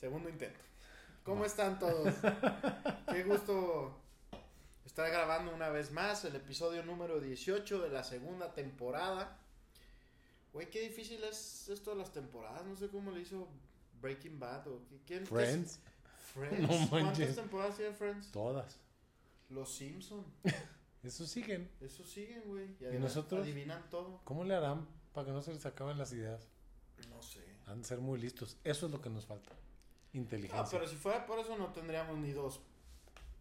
Segundo intento. ¿Cómo están todos? Qué gusto estar grabando una vez más el episodio número 18 de la segunda temporada. Güey, qué difícil es esto de las temporadas. No sé cómo le hizo Breaking Bad o quién. Friends. Friends. No ¿Cuántas temporadas tiene Friends? Todas. Los Simpson. Eso siguen. Eso siguen, güey. Y, ¿Y nosotros? adivinan todo. ¿Cómo le harán para que no se les acaben las ideas? No sé. Han de ser muy listos. Eso es lo que nos falta. Inteligencia. Ah, pero si fuera por eso no tendríamos ni dos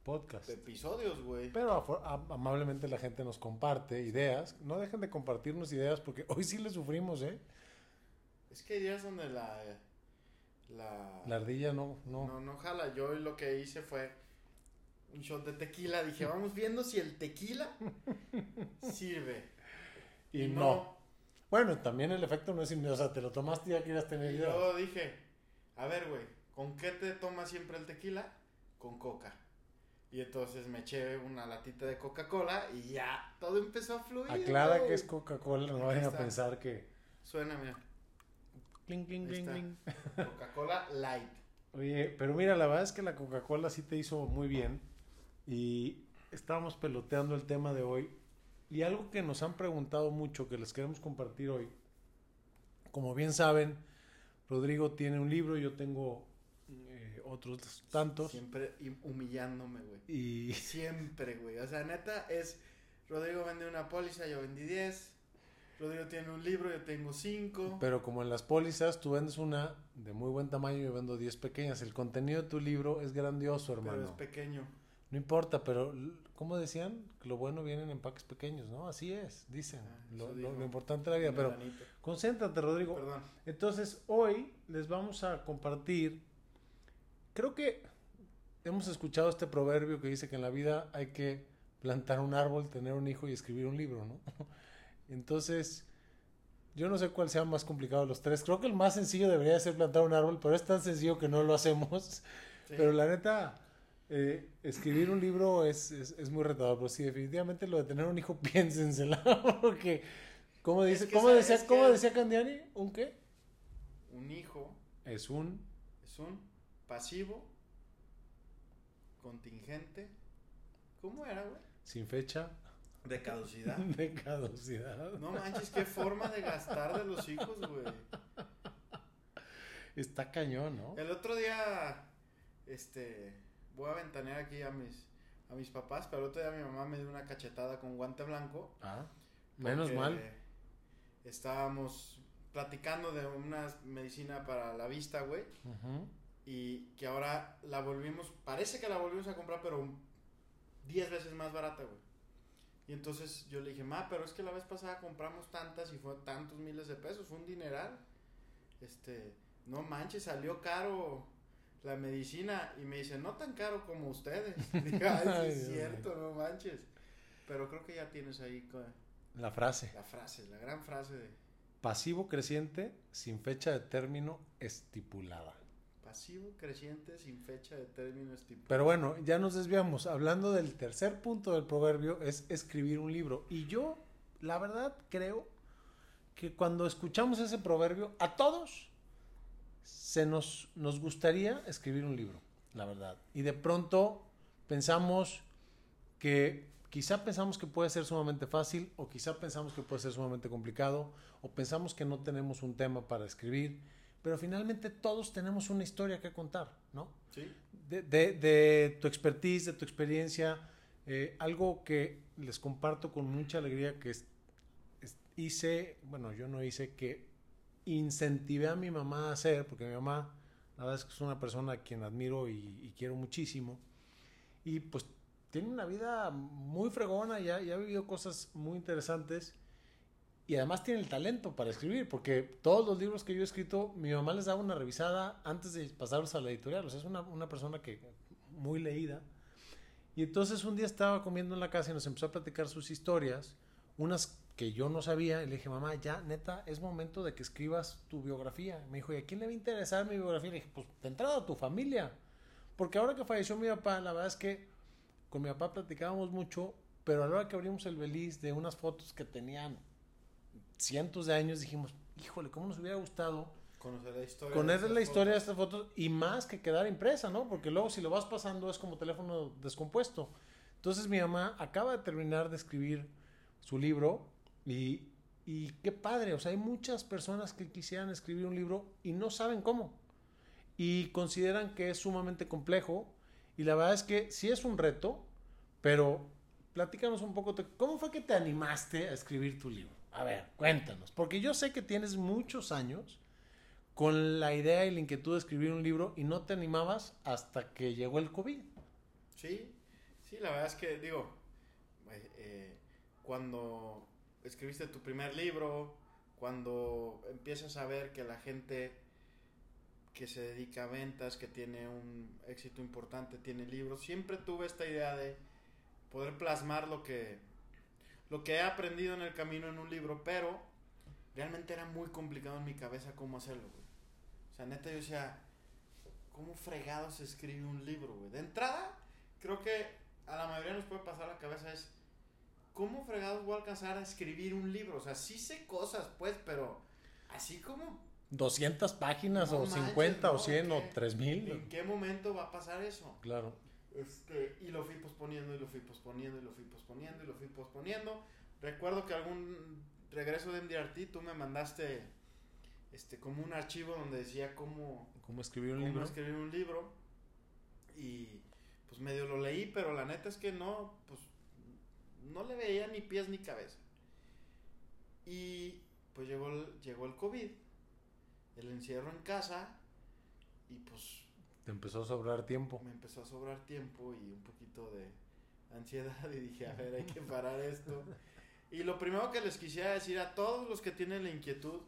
Podcast. episodios, güey. Pero amablemente la gente nos comparte ideas. No dejen de compartirnos ideas porque hoy sí le sufrimos, ¿eh? Es que hay días donde la. La. La ardilla no, no. No, no jala. Yo lo que hice fue un shot de tequila. Dije, vamos viendo si el tequila sirve. y no. Bueno, también el efecto no es inmediato. O sea, te lo tomaste y ya quieras tener Y idea. yo dije, a ver, güey, ¿con qué te tomas siempre el tequila? Con coca. Y entonces me eché una latita de Coca-Cola y ya todo empezó a fluir. Aclara que es Coca-Cola, no vayan a pensar que. Suena, mira. Cling, cling, cling, cling. Coca-Cola Light. Oye, pero mira, la verdad es que la Coca-Cola sí te hizo muy bien. Y estábamos peloteando el tema de hoy. Y algo que nos han preguntado mucho, que les queremos compartir hoy. Como bien saben, Rodrigo tiene un libro, yo tengo otros tantos. Siempre hum- humillándome, güey. Y Siempre, güey. O sea, neta, es. Rodrigo vende una póliza, yo vendí 10. Rodrigo tiene un libro, yo tengo 5. Pero como en las pólizas, tú vendes una de muy buen tamaño y yo vendo 10 pequeñas. El contenido de tu libro es grandioso, hermano. Pero es pequeño. No importa, pero ¿cómo decían? Lo bueno viene en empaques pequeños, ¿no? Así es, dicen. Ah, lo, lo- importante de la vida. Pero concéntrate, Rodrigo. Perdón. Entonces, hoy les vamos a compartir. Creo que hemos escuchado este proverbio que dice que en la vida hay que plantar un árbol, tener un hijo y escribir un libro, ¿no? Entonces, yo no sé cuál sea más complicado de los tres. Creo que el más sencillo debería ser plantar un árbol, pero es tan sencillo que no lo hacemos. Sí. Pero la neta, eh, escribir un libro es, es, es muy retador. Pero sí, definitivamente lo de tener un hijo, piénsensela. Porque, ¿cómo, dice, que ¿cómo, decía, ¿cómo decía Candiani? ¿Un qué? Un hijo Es un es un pasivo contingente. ¿Cómo era, güey? sin fecha De caducidad. de caducidad. No manches, qué forma de gastar de los hijos, güey. Está cañón, ¿no? El otro día, este, voy a ventanear aquí a mis, a mis papás, pero el otro día mi mamá me dio una cachetada con guante blanco. Ah, menos mal. Estábamos platicando de una medicina para la vista, güey. Ujú. Y que ahora la volvimos, parece que la volvimos a comprar, pero 10 veces más barata, güey. Y entonces yo le dije, ma, pero es que la vez pasada compramos tantas y fue tantos miles de pesos, fue un dineral. Este, no manches, salió caro la medicina. Y me dice, no tan caro como ustedes. Dije, ay, es cierto, no manches. Pero creo que ya tienes ahí La frase. la frase, la gran frase de Pasivo creciente sin fecha de término estipulada. Pero bueno, ya nos desviamos. Hablando del tercer punto del proverbio es escribir un libro. Y yo, la verdad, creo que cuando escuchamos ese proverbio, a todos se nos, nos gustaría escribir un libro, la verdad. Y de pronto pensamos que quizá pensamos que puede ser sumamente fácil o quizá pensamos que puede ser sumamente complicado o pensamos que no tenemos un tema para escribir, pero finalmente todos tenemos una historia que contar, ¿no? ¿Sí? de, de- de tu expertise, de tu experiencia, eh, algo que les comparto con mucha alegría que es- es- hice, bueno, yo no hice, que incentivé a mi mamá a hacer, porque mi mamá, la verdad es que es una persona a quien admiro y, y quiero muchísimo, y pues tiene una vida muy fregona, ya ha vivido cosas muy interesantes. Y además tiene el talento para escribir, porque todos los libros que yo he escrito, mi mamá les daba una revisada antes de pasarlos a la editorial. O sea, es una, una persona que muy leída. Y entonces un día estaba comiendo en la casa y nos empezó a platicar sus historias, unas que yo no sabía. Y le dije, mamá, ya, neta, es momento de que escribas tu biografía. Me dijo, ¿y a quién le va a interesar mi biografía? Le dije, pues de entrada a tu familia. Porque ahora que falleció mi papá, la verdad es que con mi papá platicábamos mucho, pero a la hora que abrimos el beliz de unas fotos que tenían cientos de años, dijimos, híjole, ¿cómo nos hubiera gustado Conocer la historia. conocer de la estas fotos y más que quedar impresa, ¿no? Porque luego si lo vas pasando es como teléfono descompuesto. Entonces mi mamá acaba de terminar de escribir su libro y, y qué padre, o sea, hay muchas personas que quisieran escribir un libro y no saben cómo. Y consideran que es sumamente complejo y la verdad es que sí es un reto, pero platícanos un poco, ¿cómo fue que te animaste a escribir tu libro? A ver, cuéntanos, porque yo sé que tienes muchos años con la idea y la inquietud de escribir un libro y no te animabas hasta que llegó el COVID. Sí, sí, la verdad es que, digo, eh, eh, cuando escribiste tu primer libro, cuando empiezas a ver que la gente que se dedica a ventas, que tiene un éxito importante, tiene libros, siempre tuve esta idea de poder plasmar lo que, lo que he aprendido en el camino en un libro, pero realmente era muy complicado en mi cabeza cómo hacerlo, güey. O sea, neta yo decía, ¿cómo fregado se escribe un libro, güey? De entrada, creo que a la mayoría nos puede pasar la cabeza es, ¿cómo fregados voy a alcanzar a escribir un libro? O sea, sí sé cosas, pues, pero así como 200 páginas No o manches, 50 o no, 100 o ¿qué? 3000. ¿En qué momento va a pasar eso? Claro. Este, y lo fui posponiendo, y lo fui posponiendo, y lo fui posponiendo, y lo fui posponiendo. Recuerdo que algún regreso de MDRT tú me mandaste este, como un archivo donde decía cómo, ¿Cómo escribir un cómo libro? escribir un libro. Y pues medio lo leí, pero la neta es que no, pues no le veía ni pies ni cabeza. Y pues llegó el, llegó el COVID, el encierro en casa, y pues Te empezó a sobrar tiempo. me empezó a sobrar tiempo y un poquito de ansiedad y dije, a ver, hay que parar esto. Y lo primero que les quisiera decir a todos los que tienen la inquietud,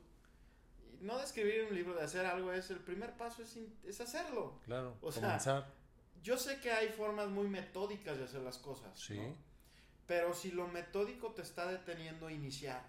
no de escribir un libro, de hacer algo, es el primer paso es, es hacerlo. Claro. O sea, comenzar. Yo sé que hay formas muy metódicas de hacer las cosas, Sí. ¿no? pero si lo metódico te está deteniendo a iniciar,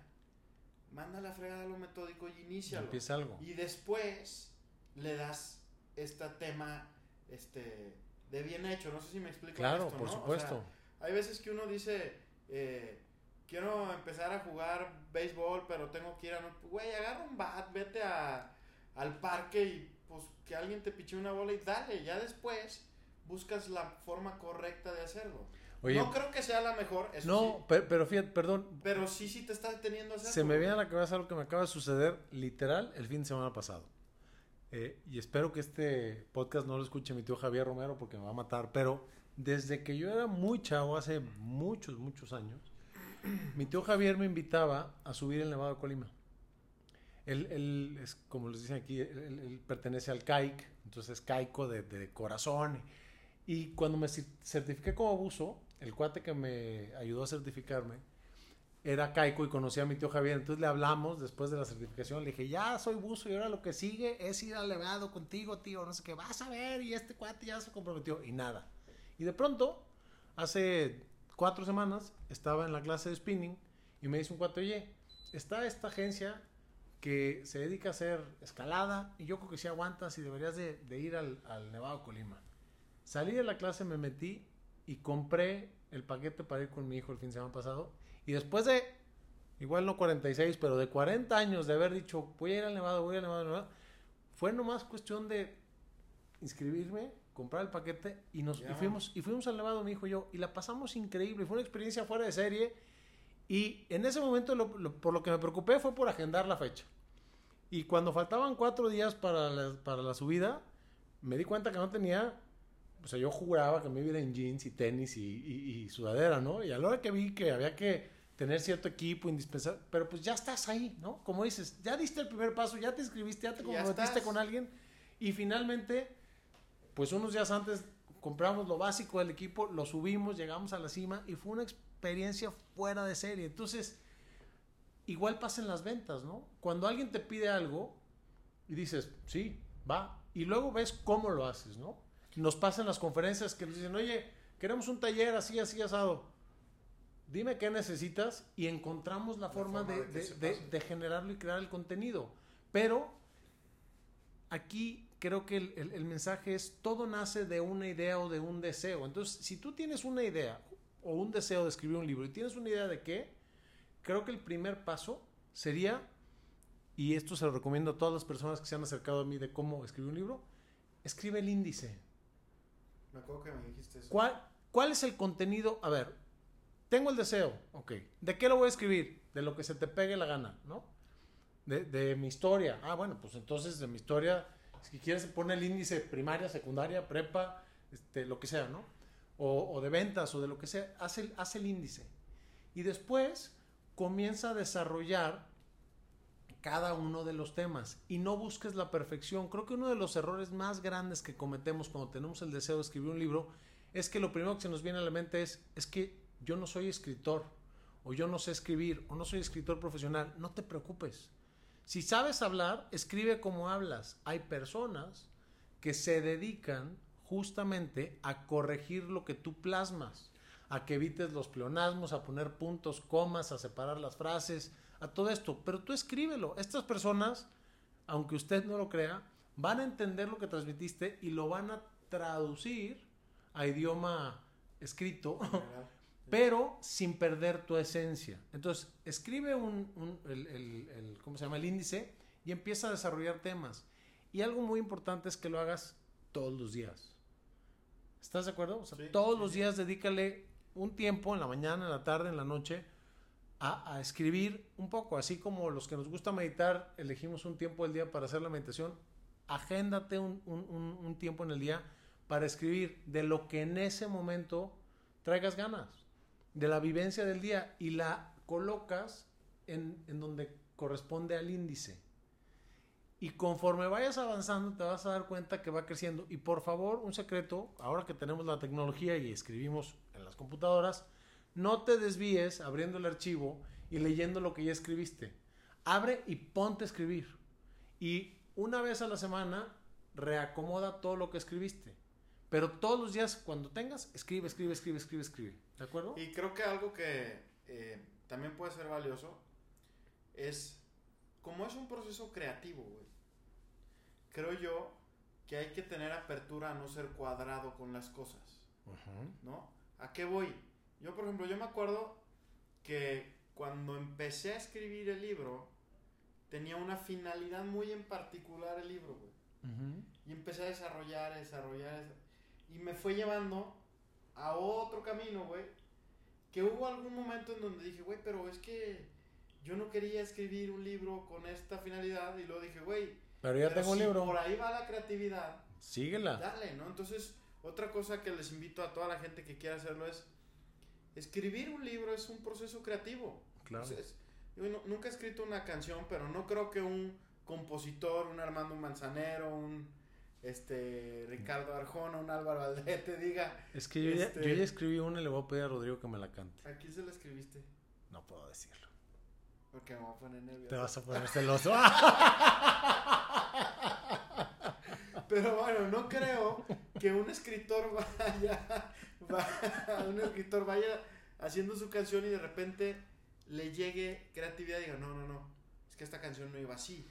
manda la fregada a lo metódico y inícialo. Empieza algo. Y después le das este tema este, de bien hecho. No sé si me explico. Claro, esto, por ¿no? O supuesto. sea, hay veces que uno dice, eh, quiero empezar a jugar béisbol, pero tengo que ir a... Güey, agarra un bat, vete a, al parque y pues que alguien te piche una bola y dale. Ya después buscas la forma correcta de hacerlo. Oye, no creo que sea la mejor, eso no, sí, pe- pero fíjate, perdón. pero sí, sí te está deteniendo a hacerlo. Se me viene a la cabeza algo que me acaba de suceder literal el fin de semana pasado. Eh, y espero que este podcast no lo escuche mi tío Javier Romero porque me va a matar. Pero desde que yo era muy chavo, hace muchos, muchos años, mi tío Javier me invitaba a subir el Nevado de Colima. Él, él es, como les dicen aquí, él, pertenece al CAIC, entonces es caico de, de corazón. Y cuando me cer- certifiqué como buzo, el cuate que me ayudó a certificarme era caico y conocía a mi tío Javier. Entonces le hablamos después de la certificación. Le dije, ya soy buzo y ahora lo que sigue es ir al levado contigo, tío. No sé qué, vas a ver. Y este cuate ya se comprometió. Y nada. Y de pronto, hace cuatro semanas, estaba en la clase de spinning y me dice un cuate, oye, está esta agencia que se dedica a hacer escalada y yo creo que sí aguantas y deberías de, de ir al, al Nevado Colima. Salí de la clase, me metí y compré el paquete para ir con mi hijo el fin de semana pasado. Y después de, igual no 46, pero de 40 años de haber dicho, voy a ir al Nevado, voy a ir al Nevado, Nevado", fue nomás cuestión de inscribirme, comprar el paquete y nos y fuimos y fuimos al Nevado mi hijo y yo y la pasamos increíble, fue una experiencia fuera de serie. Y en ese momento lo- lo- por lo que me preocupé fue por agendar la fecha. Y cuando faltaban cuatro días para la, para la subida, me di cuenta que no tenía, o sea, yo juraba que me iba en jeans y tenis y, y- y sudadera, ¿no? Y a la hora que vi que había que tener cierto equipo indispensable, pero pues ya estás ahí, ¿no? Como dices, ya diste el primer paso, ya te inscribiste, ya te comprometiste con alguien y finalmente, pues unos días antes compramos lo básico del equipo, lo subimos, llegamos a la cima y fue una experiencia fuera de serie. Entonces, igual pasa en las ventas, ¿no? Cuando alguien te pide algo y dices, sí, va, y luego ves cómo lo haces, ¿no? Nos pasa en las conferencias que nos dicen, oye, queremos un taller así, así, asado. Dime qué necesitas y encontramos la, forma, forma de, generarlo y crear el contenido. Pero aquí creo que el, el- el mensaje es, todo nace de una idea o de un deseo. Entonces, si tú tienes una idea o un deseo de escribir un libro y tienes una idea de qué, creo que el primer paso sería y esto se lo recomiendo a todas las personas que se han acercado a mí de cómo escribir un libro, escribe el índice. Me acuerdo que me dijiste eso. ¿Cuál, ¿Cuál es el contenido? A ver, tengo el deseo, ok. ¿De qué lo voy a escribir? De lo que se te pegue la gana, ¿no? De, de mi historia. Ah, bueno, pues entonces de mi historia, si quieres poner el índice primaria, secundaria, prepa, este, lo que sea, ¿no? O, o de ventas o de lo que sea, haz el, haz el índice. Y después comienza a desarrollar cada uno de los temas y no busques la perfección. Creo que uno de los errores más grandes que cometemos cuando tenemos el deseo de escribir un libro es que lo primero que se nos viene a la mente es, es que yo no soy escritor, o yo no sé escribir, o no soy escritor profesional. No te preocupes. Si sabes hablar, escribe como hablas. Hay personas que se dedican justamente a corregir lo que tú plasmas, a que evites los pleonasmos, a poner puntos, comas, a separar las frases, a todo esto. Pero tú escríbelo. Estas personas, aunque usted no lo crea, van a entender lo que transmitiste y lo van a traducir a idioma escrito, pero sin perder tu esencia. Entonces, escribe un, un el, el, el, ¿cómo se llama? El índice y empieza a desarrollar temas. Y algo muy importante es que lo hagas todos los días. ¿Estás de acuerdo? O sea, Sí, todos sí, los sí. días dedícale un tiempo en la mañana, en la tarde, en la noche a, escribir un poco. Así como los que nos gusta meditar, elegimos un tiempo del día para hacer la meditación. Agéndate un, un, un, un tiempo en el día para escribir de lo que en ese momento traigas ganas, de la vivencia del día y la colocas en, en donde corresponde al índice. Y conforme vayas avanzando te vas a dar cuenta que va creciendo. Y por favor, un secreto, ahora que tenemos la tecnología y escribimos en las computadoras, no te desvíes abriendo el archivo y leyendo lo que ya escribiste. Abre y ponte a escribir. Y una vez a la semana reacomoda todo lo que escribiste. Pero todos los días, cuando tengas, escribe, escribe, escribe, escribe, escribe. ¿De acuerdo? Y creo que algo que eh, también puede ser valioso es, como es un proceso creativo, güey, creo yo que hay que tener apertura a no ser cuadrado con las cosas, Ujú. ¿no? ¿A qué voy? Yo, por ejemplo, yo me acuerdo que cuando empecé a escribir el libro, tenía una finalidad muy en particular el libro, güey. Ujú. Y empecé a desarrollar, a desarrollar. a Y me fue llevando a otro camino, güey. Que hubo algún momento en donde dije, güey, pero es que yo no quería escribir un libro con esta finalidad. Y luego dije, güey, Pero ya pero tengo un si libro. por ahí va la creatividad, Síguela. dale, ¿no? Entonces, otra cosa que les invito a toda la gente que quiera hacerlo es, escribir un libro es un proceso creativo. Claro. Entonces, yo no- nunca he escrito una canción, pero no creo que un compositor, un Armando Manzanero, un este Ricardo Arjona, un Álvaro Aldrete diga, Es que yo, ya, Este- yo ya escribí una y le voy a pedir a Rodrigo que me la cante. ¿a quién se la escribiste? No puedo decirlo. Porque me voy a poner nervioso. Te vas a poner celoso. Pero bueno, no creo que un escritor vaya, va- un escritor vaya haciendo su canción y de repente le llegue creatividad y diga, no, no, no, es que esta canción no iba así.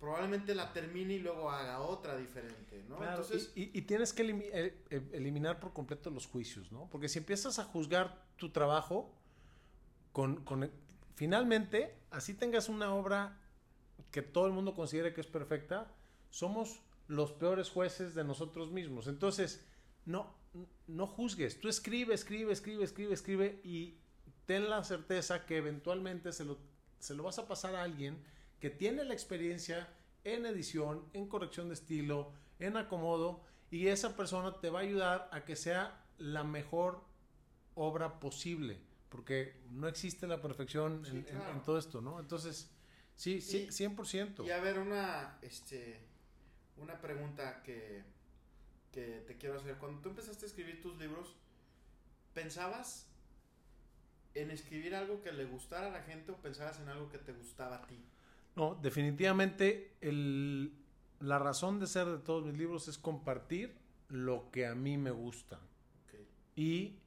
Probablemente la termine y luego haga otra diferente, ¿no? Claro, Entonces, y, y- tienes que elimi- eh, eh, eliminar por completo los juicios, ¿no? Porque si empiezas a juzgar tu trabajo, con, con- finalmente, así tengas una obra que todo el mundo considere que es perfecta, somos los peores jueces de nosotros mismos. Entonces, no, no juzgues. Tú escribe, escribe, escribe, escribe, escribe y ten la certeza que eventualmente se lo, se lo vas a pasar a alguien que tiene la experiencia en edición, en corrección de estilo, en acomodo, y esa persona te va a ayudar a que sea la mejor obra posible, porque no existe la perfección Sí, en, en- claro. en todo esto, ¿no? Entonces, sí, sí, Y- 100%. y a ver, una, este, una pregunta que, que te quiero hacer. Cuando tú empezaste a escribir tus libros, ¿pensabas en escribir algo que le gustara a la gente o pensabas en algo que te gustaba a ti? No, definitivamente el- la razón de ser de todos mis libros es compartir lo que a mí me gusta Ok. y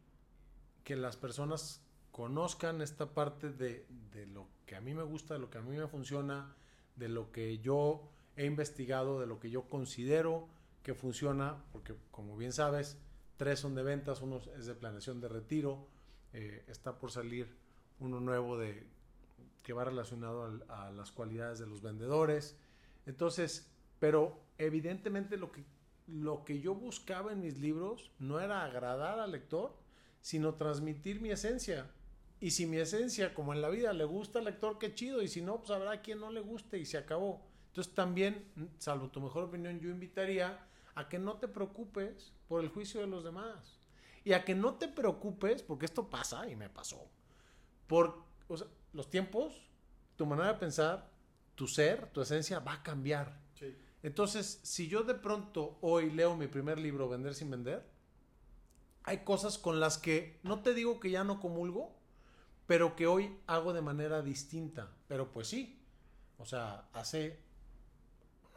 que las personas conozcan esta parte de, de lo que a mí me gusta, de lo que a mí me funciona, de lo que yo he investigado, de lo que yo considero que funciona, porque como bien sabes, tres son de ventas, uno es de planeación de retiro, eh, está por salir uno nuevo de que va relacionado al- a las cualidades de los vendedores. Entonces, pero evidentemente lo que, lo que yo buscaba en mis libros no era agradar al lector, sino transmitir mi esencia. Y si mi esencia, como en la vida, le gusta al lector, qué chido. Y si no, pues habrá quien no le guste y se acabó. Entonces también, salvo tu mejor opinión, yo invitaría a que no te preocupes por el juicio de los demás. Y a que no te preocupes, porque esto pasa y me pasó, por o sea, los tiempos, tu manera de pensar, tu ser, tu esencia va a cambiar. Sí. Entonces, si yo de pronto hoy leo mi primer libro, Vender sin Vender, hay cosas con las que no te digo que ya no comulgo, pero que hoy hago de manera distinta. Pero pues sí, o sea, hace,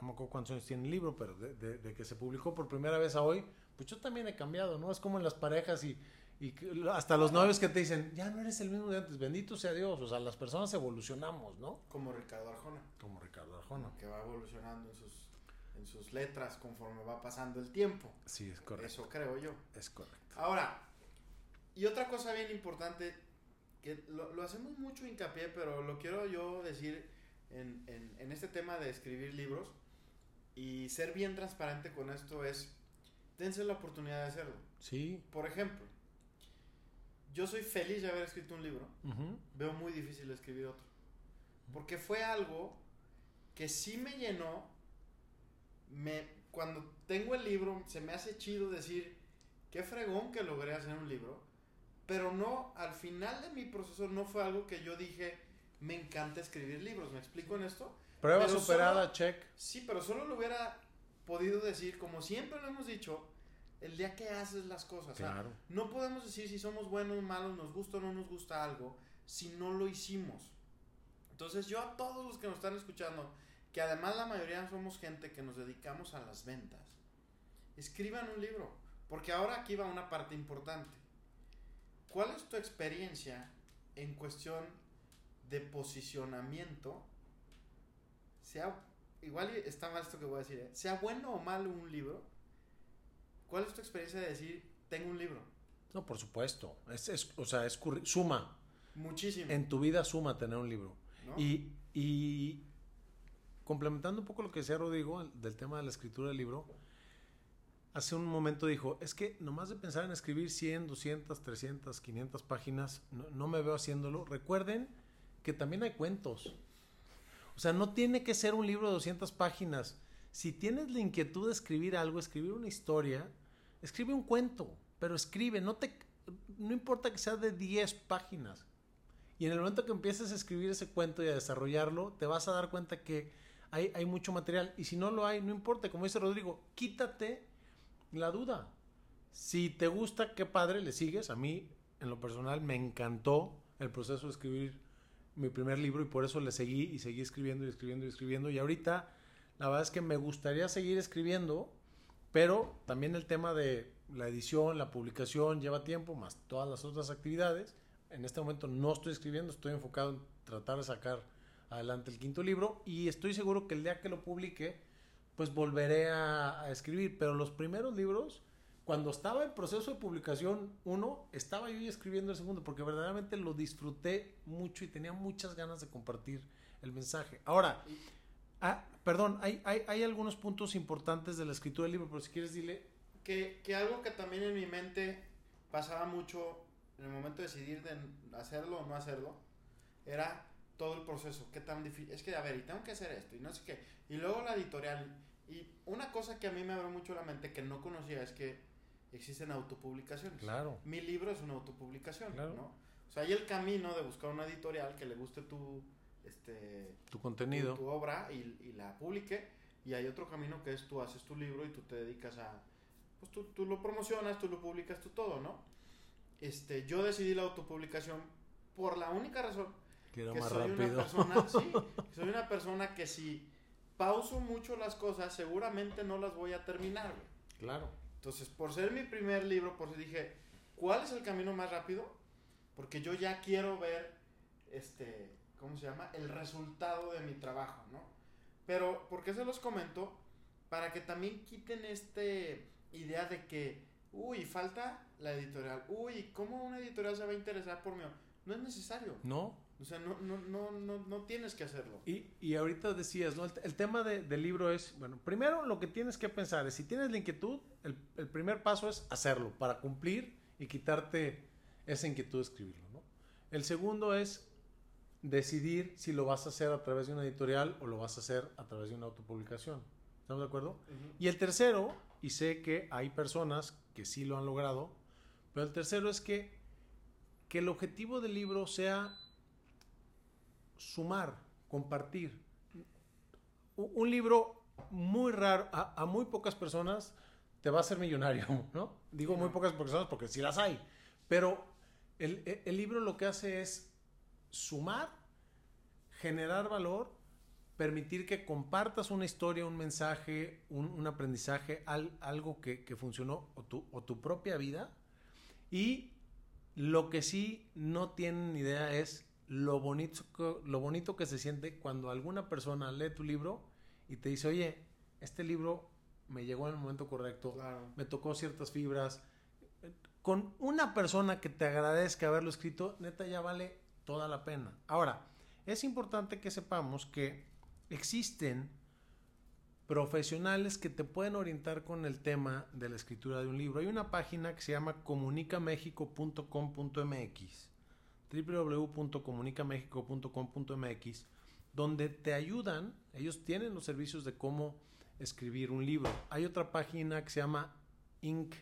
no me acuerdo cuántos años tiene el libro, pero de, de- de que se publicó por primera vez a hoy, pues yo también he cambiado, ¿no? Es como en las parejas y, hasta los novios que te dicen, ya no eres el mismo de antes, bendito sea Dios, o sea, las personas evolucionamos, ¿no? Como Ricardo Arjona, Como Ricardo Arjona. que va evolucionando en sus, en sus letras conforme va pasando el tiempo. Sí, es correcto. Eso creo yo. Es correcto. Ahora, y otra cosa bien importante, que lo, lo hacemos mucho hincapié, pero lo quiero yo decir en, en- en este tema de escribir libros y ser bien transparente con esto es, dense la oportunidad de hacerlo. Sí. Por ejemplo, yo soy feliz de haber escrito un libro, ujú. veo muy difícil escribir otro, porque fue algo que sí me llenó, me, cuando tengo el libro se me hace chido decir, qué fregón que logré hacer un libro, pero no, al final de mi proceso no fue algo que yo dije, me encanta escribir libros, ¿me explico en esto? Prueba Pero superada, solo- check. Sí, pero solo lo hubiera podido decir, como siempre lo hemos dicho, el día que haces las cosas. o sea, Claro. no podemos decir si somos buenos o malos, nos gusta o no nos gusta algo, si no lo hicimos. Entonces yo a todos los que nos están escuchando, que además la mayoría somos gente que nos dedicamos a las ventas, escriban un libro, porque ahora aquí va una parte importante. ¿Cuál es tu experiencia en cuestión de posicionamiento? Sea, igual está mal esto que voy a decir, ¿eh? sea bueno o malo un libro, ¿cuál es tu experiencia de decir, tengo un libro? No, por supuesto. Es, es- o sea, es suma. Muchísimo. En tu vida suma tener un libro. ¿no? Y, y complementando un poco lo que decía Rodrigo el- del tema de la escritura del libro, hace un momento dijo, es que nomás de pensar en escribir 100, 200, 300, 500 páginas, no, no me veo haciéndolo. Recuerden que también hay cuentos. O sea, no tiene que ser un libro de 200 páginas. Si tienes la inquietud de escribir algo, escribir una historia, escribe un cuento, pero escribe, no te no importa que sea de 10 páginas. Y en el momento que empieces a escribir ese cuento y a desarrollarlo, te vas a dar cuenta que hay, hay mucho material. Y si no lo hay, no importa. Como dice Rodrigo, quítate la duda. Si te gusta, qué padre, le sigues. A mí, en lo personal, me encantó el proceso de escribir mi primer libro y por eso le seguí y seguí escribiendo y escribiendo y escribiendo. Y ahorita, la verdad es que me gustaría seguir escribiendo, pero también el tema de la edición, la publicación lleva tiempo, más todas las otras actividades. En este momento no estoy escribiendo, estoy enfocado en tratar de sacar adelante el quinto libro y estoy seguro que el día que lo publique, pues volveré a, a escribir. Pero los primeros libros, cuando estaba en proceso de publicación uno, estaba yo ya escribiendo el segundo porque verdaderamente lo disfruté mucho y tenía muchas ganas de compartir el mensaje. Ahora, ah, perdón, hay, hay, hay algunos puntos importantes de la escritura del libro, pero si quieres dile Que, que algo que también en mi mente pasaba mucho en el momento de decidir de hacerlo o no hacerlo, era todo el proceso, qué tan difícil, es que a ver, y tengo que hacer esto, y no sé qué, y luego la editorial, y una cosa que a mí me abrió mucho la mente que no conocía es que existen autopublicaciones. Claro. Mi libro es una autopublicación, Claro. ¿no? O sea, hay el camino de buscar una editorial que le guste tu, este, tu contenido. tu, tu obra y, y la publique. Y hay otro camino que es tú haces tu libro y tú te dedicas a... Pues tú, tú lo promocionas, tú lo publicas, tú todo, ¿no? Este, yo decidí la autopublicación por la única razón que que más soy rápido. una persona, sí, que soy una persona que si pauso mucho las cosas, seguramente no las voy a terminar, güey. claro. Entonces, por ser mi primer libro, por eso dije, ¿cuál es el camino más rápido? Porque yo ya quiero ver, este, ¿cómo se llama? El resultado de mi trabajo, ¿no? Pero, ¿por qué se los comento? Para que también quiten este idea de que, uy, falta la editorial, uy, ¿cómo una editorial se va a interesar por mí? No es necesario. No, O sea, no, no, no, no, no tienes que hacerlo. Y, y ahorita decías, ¿no? El, el tema de- del libro es, bueno, primero lo que tienes que pensar es, si tienes la inquietud, el, el primer paso es hacerlo para cumplir y quitarte esa inquietud de escribirlo, ¿no? El segundo es decidir si lo vas a hacer a través de una editorial o lo vas a hacer a través de una autopublicación. ¿Estamos de acuerdo? Y el tercero, y sé que hay personas que sí lo han logrado, pero el tercero es que, que el objetivo del libro sea sumar, compartir. Un libro muy raro, a, a muy pocas personas te va a hacer millonario, ¿no? Digo muy pocas personas porque sí las hay, pero el, el- el libro lo que hace es sumar, generar valor, permitir que compartas una historia, un mensaje, un, un aprendizaje, al- algo que, que funcionó o tu, o tu propia vida. Y lo que sí no tienen idea es lo bonito, que- lo bonito que se siente cuando alguna persona lee tu libro y te dice, oye, este libro me llegó en el momento correcto, Claro. me tocó ciertas fibras. Con una persona que te agradezca haberlo escrito, neta ya vale toda la pena. Ahora, es importante que sepamos que existen profesionales que te pueden orientar con el tema de la escritura de un libro. Hay una página que se llama comunicamexico.com.mx www.comunicamexico.com.mx donde te ayudan, ellos tienen los servicios de cómo escribir un libro. Hay otra página que se llama Inc,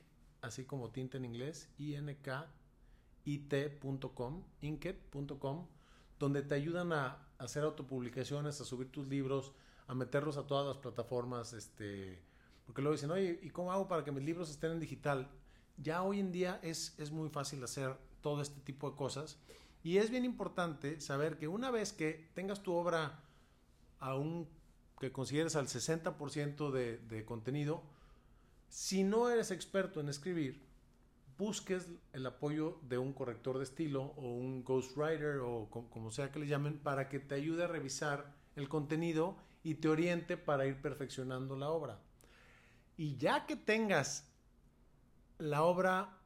así como tinta en inglés, inkit.com, inkit.com, donde te ayudan a hacer autopublicaciones, a subir tus libros, a meterlos a todas las plataformas, este, porque luego dicen, oye, ¿y cómo hago para que mis libros estén en digital? Ya hoy en día es, es muy fácil hacer todo este tipo de cosas y es bien importante saber que una vez que tengas tu obra a un que consideres al 60% de, de contenido, si no eres experto en escribir, busques el apoyo de un corrector de estilo o un ghostwriter o co- como sea que le llamen para que te ayude a revisar el contenido y te oriente para ir perfeccionando la obra. Y ya que tengas la obra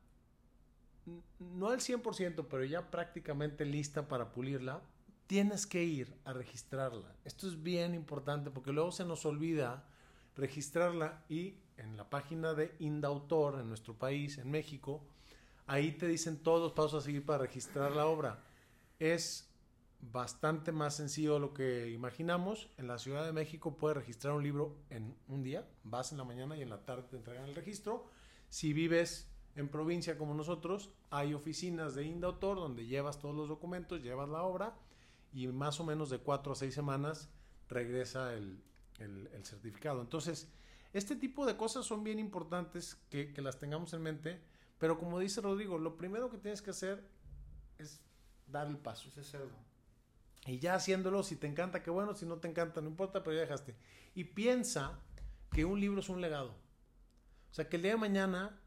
no al 100%, pero ya prácticamente lista para pulirla, tienes que ir a registrarla. Esto es bien importante porque luego se nos olvida registrarla y en la página de Indautor en nuestro país, en México, ahí te dicen todos los pasos a seguir para registrar la obra. Es bastante más sencillo lo que imaginamos. En la Ciudad de México puedes registrar un libro en un día, vas en la mañana y en la tarde te entregan el registro. Si vives en provincia como nosotros, hay oficinas de Indautor donde llevas todos los documentos, llevas la obra y más o menos de cuatro a seis semanas regresa el, el- el certificado. Entonces, este tipo de cosas son bien importantes que, que las tengamos en mente, pero como dice Rodrigo, lo primero que tienes que hacer es dar el paso. Ese cerdo. Y ya haciéndolo, si te encanta, qué bueno, si no te encanta, no importa, pero ya dejaste. Y piensa que un libro es un legado. O sea, que el día de mañana,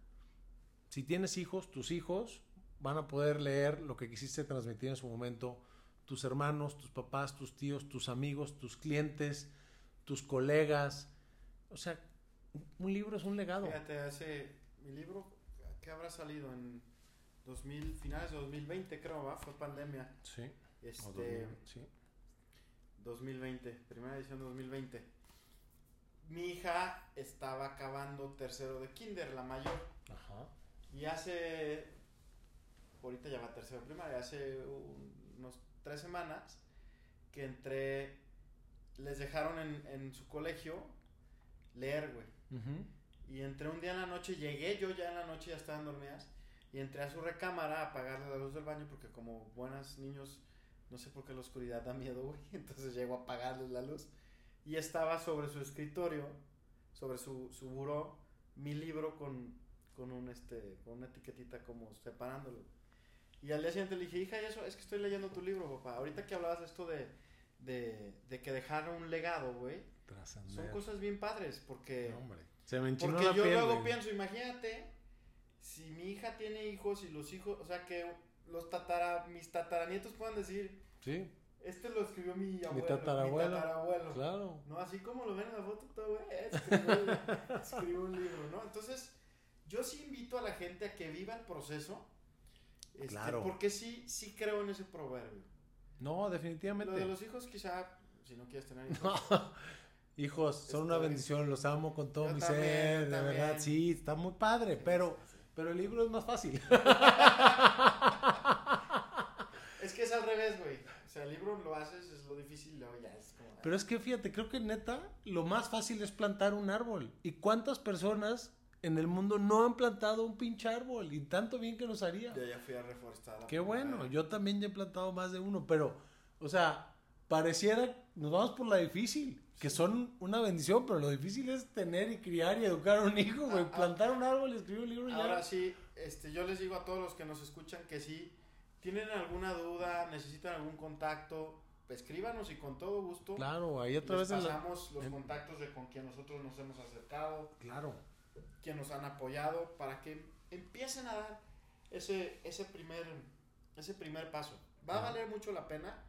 si tienes hijos, tus hijos van a poder leer lo que quisiste transmitir en su momento, tus hermanos, tus papás, tus tíos, tus amigos, tus clientes, tus colegas. O sea, un libro es un legado. Fíjate, hace mi libro, ¿qué habrá salido? En 2000, finales de 2020 creo, ¿va? Fue pandemia. Sí. Este, 2000, sí. 2020, primera edición de 2020. Mi hija estaba acabando tercero de kinder, la mayor. Ajá. Y hace, ahorita ya va tercero de primaria, hace un- unos tres semanas que entré, les dejaron en, en su colegio leer, güey. Y entré un día en la noche, llegué yo ya en la noche, ya estaban dormidas, y entré a su recámara a apagarle la luz del baño porque como buenos niños, no sé por qué la oscuridad da miedo, güey. Entonces llego a apagarles la luz. Y estaba sobre su escritorio, sobre su, su buró, mi libro con, con, un, este, con una etiquetita como separándolo. Y al día siguiente le dije, hija, ¿y eso? Es que estoy leyendo tu libro, papá. Ahorita que hablabas de esto de, de, de que dejaron un legado, güey. Son cosas bien padres porque... Hombre. Se me Porque la yo piel, luego güey. pienso, imagínate, si mi hija tiene hijos y los hijos, o sea, que los tatara, mis tataranietos puedan decir, Sí, este lo escribió mi abuelo, tatarabuelo. mi tatarabuelo. claro. No, así como lo ven en la foto, todo, güey, escribió, escribió un libro, ¿no? Entonces, yo sí invito a la gente a que viva el proceso. este, Claro. Porque sí, sí creo en ese proverbio. No, definitivamente. Lo de los hijos, quizá, si no quieres tener hijos. No. Hijos, son una Estoy- bendición, los amo con todo Yo mi también, ser, de verdad, sí, está muy padre, pero, Sí, sí. pero el libro es más fácil. Es que es al revés, güey. O sea, el libro lo haces, es lo difícil, luego ya es como. Pero es que fíjate, creo que neta, lo más fácil es plantar un árbol. ¿Y cuántas personas en el mundo no han plantado un pinche árbol? Y tanto bien que nos haría. Yo ya fui a reforestar. la Qué bueno, yo también ya he plantado más de uno, pero, o sea, pareciera, nos vamos por la difícil, que son una bendición, pero lo difícil es tener y criar y educar a un hijo, güey. Ah, ah. Plantar un árbol y escribir un libro y Ahora ya. sí, este, yo les digo a todos los que nos escuchan que si tienen alguna duda, necesitan algún contacto, escríbanos y con todo gusto Claro, ahí a les través de la... pasamos los contactos de con quien nosotros nos hemos acercado, Claro. Quien nos han apoyado, para que empiecen a dar ese, ese, primer, ese primer paso. Va a valer mucho la pena.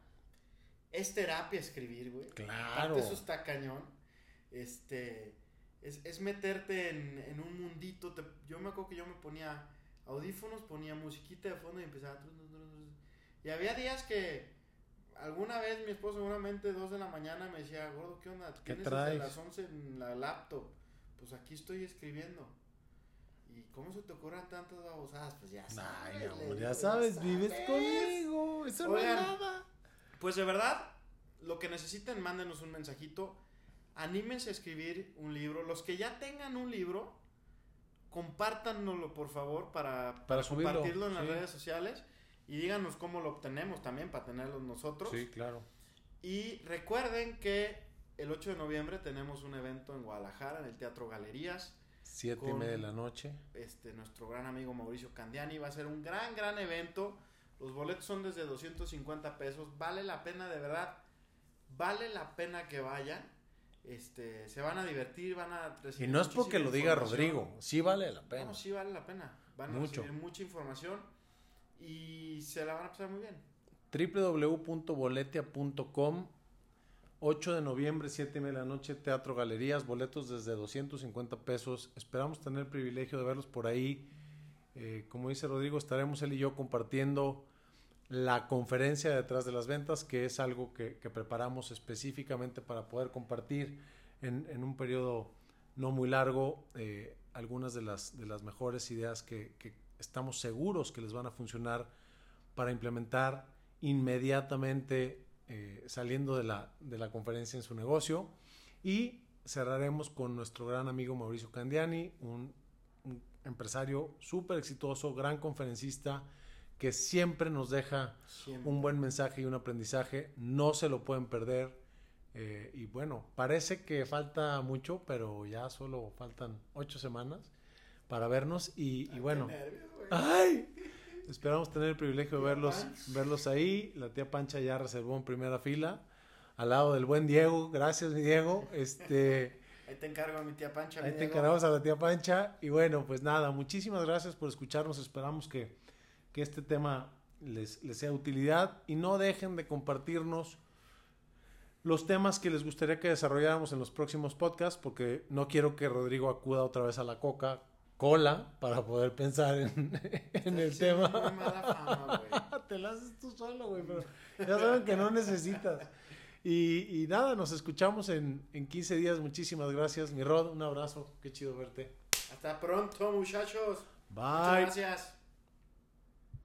Es terapia escribir, güey. Claro. Aparte, eso está cañón. Este. Es, es meterte en, en un mundito. te- yo me acuerdo que yo me ponía audífonos, ponía musiquita de fondo y empezaba. Y había días que. Alguna vez mi esposo, seguramente dos de la mañana, me decía, gordo, ¿qué onda? ¿Qué Tienes desde traes? las 11 en la laptop. Pues aquí estoy escribiendo. ¿Y cómo se te ocurren tantas babosadas? Pues ya sabes. Ay, amor, ya sabes, vives conmigo. Eso Oigan. no es nada. Pues de verdad, lo que necesiten, mándenos un mensajito. Anímense a escribir un libro. Los que ya tengan un libro, compártanoslo por favor para, Para subirlo, compartirlo en las sí. redes sociales. Y díganos cómo lo obtenemos también para tenerlos nosotros. Sí, claro. Y recuerden que el 8 de noviembre tenemos un evento en Guadalajara, en el Teatro Galerías. Siete y media de la noche. Este, nuestro gran amigo Mauricio Candiani va a ser un gran, gran evento. Los boletos son desde 250 pesos. Vale la pena, de verdad. Vale la pena que vayan. Este, se van a divertir, van a Y recibir no es porque lo diga. Rodrigo, sí vale la pena. No, sí vale la pena. Van a recibir mucha información y se la van a pasar muy bien. www.boletia.com 8 de noviembre, 7 y media de la noche, Teatro Galerías, boletos desde 250 pesos. Esperamos tener el privilegio de verlos por ahí. Eh, como dice Rodrigo, estaremos él y yo compartiendo la conferencia detrás de las ventas, que es algo que, preparamos específicamente para poder compartir en, un periodo no muy largo eh, algunas de las, de las mejores ideas que estamos seguros que les van a funcionar para implementar inmediatamente eh, saliendo de la, de la conferencia en su negocio. Y cerraremos con nuestro gran amigo Mauricio Candiani, un, un empresario súper exitoso, gran conferencista, que siempre nos deja Siempre. un buen mensaje y un aprendizaje. No se lo pueden perder. Eh, y bueno, parece que falta mucho, pero ya solo faltan ocho semanas para vernos. Y, y Ay, bueno, nervios. ¡ay! Esperamos tener el privilegio de verlos, Panch. verlos ahí. La tía Pancha ya reservó en primera fila. Al lado del buen Diego. Gracias, mi Diego. Este, Ahí te encargo a mi tía Pancha. ahí mi te Diego. encargamos a la tía Pancha. Y bueno, pues nada, muchísimas gracias por escucharnos. Esperamos que, que este tema les, les sea de utilidad. Y no dejen de compartirnos los temas que les gustaría que desarrolláramos en los próximos podcasts, porque no quiero que Rodrigo acuda otra vez a la coca cola para poder pensar en, en el tema. fama, güey. Te la haces tú solo, güey, pero ya saben que no necesitas. Y, y nada, nos escuchamos en, en 15 días. Muchísimas gracias, mi Rod. Un abrazo. Qué chido verte. Hasta pronto, muchachos. Muchas Bye. gracias.